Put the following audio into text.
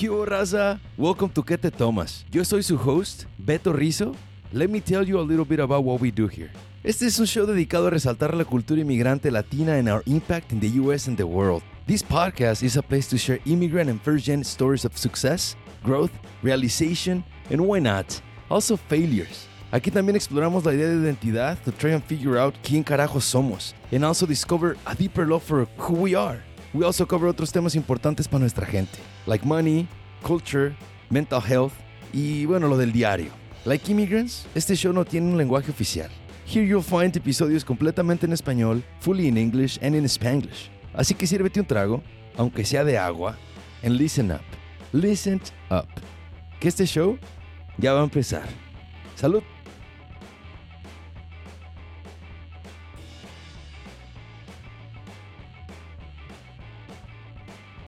¿Qué raza? Welcome to ¿Qué te tomas? Yo soy su host, Beto Rizzo. Let me tell you a little bit about what we do here. Este es un show dedicado a resaltar la cultura inmigrante latina and our impact in the US and the world. This podcast is a place to share immigrant and first gen stories of success, growth, realization, and why not, also failures. Aquí también exploramos la idea de identidad to try and figure out quién carajos somos, and also discover a deeper love for who we are. We also cover otros temas importantes para nuestra gente, like money, culture, mental health y bueno, lo del diario. Like Immigrants, este show no tiene un lenguaje oficial. Here you'll find episodios completamente en español, fully in English and in Spanglish. Así que sírvete un trago, aunque sea de agua, and listen up. Listen up. Que este show ya va a empezar. Salud.